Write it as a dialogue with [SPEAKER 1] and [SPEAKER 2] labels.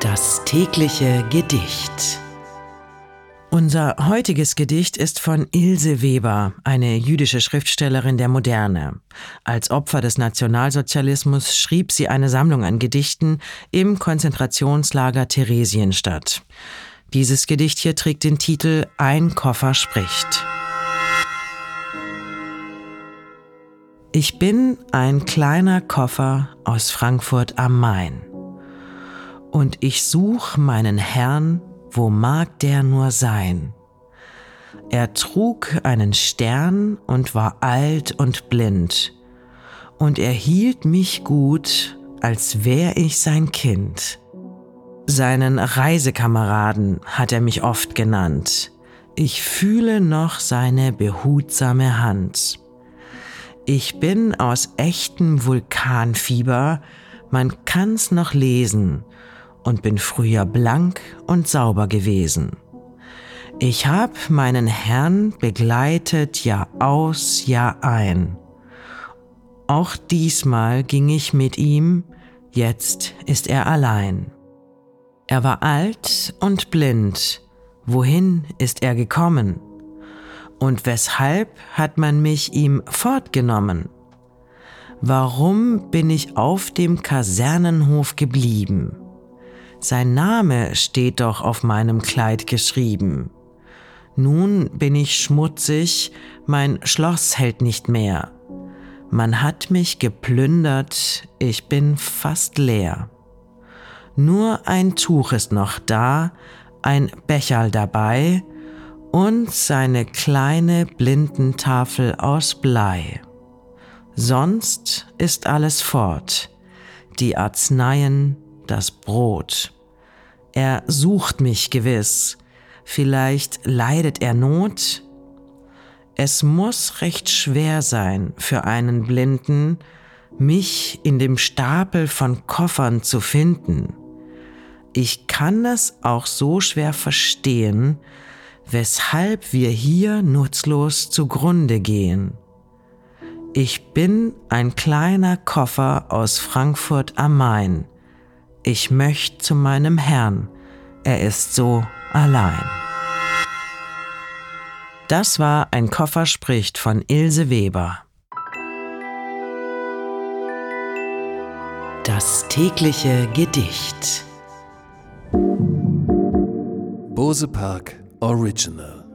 [SPEAKER 1] Das tägliche Gedicht. Unser heutiges Gedicht ist von Ilse Weber, eine jüdische Schriftstellerin der Moderne. Als Opfer des Nationalsozialismus schrieb sie eine Sammlung an Gedichten im Konzentrationslager Theresienstadt. Dieses Gedicht hier trägt den Titel Ein Koffer spricht. Ich bin ein kleiner Koffer aus Frankfurt am Main und ich such meinen Herrn, wo mag der nur sein? Er trug einen Stern und war alt und blind, und er hielt mich gut, als wär ich sein Kind. Seinen Reisekameraden hat er mich oft genannt. Ich fühle noch seine behutsame Hand. Ich bin aus echtem Vulkanfieber, man kann's noch lesen, und bin früher blank und sauber gewesen. Ich hab meinen Herrn begleitet Jahr aus, Jahr ein. Auch diesmal ging ich mit ihm, jetzt ist er allein. Er war alt und blind, wohin ist er gekommen? Und weshalb hat man mich ihm fortgenommen? Warum bin ich auf dem Kasernenhof geblieben? Sein Name steht doch auf meinem Kleid geschrieben. Nun bin ich schmutzig, mein Schloss hält nicht mehr. Man hat mich geplündert, ich bin fast leer. Nur ein Tuch ist noch da, ein Becherl dabei und seine kleine Blindentafel aus Blei. Sonst ist alles fort, die Arzneien, das Brot. Er sucht mich gewiss, vielleicht leidet er Not. Es muss recht schwer sein für einen Blinden, mich in dem Stapel von Koffern zu finden. Ich kann es auch so schwer verstehen, weshalb wir hier nutzlos zugrunde gehen. Ich bin ein kleiner Koffer aus Frankfurt am Main ich möchte zu meinem Herrn, er ist so allein. Das war ein Koffer spricht von Ilse Weber. Das tägliche Gedicht.
[SPEAKER 2] Bose Park Original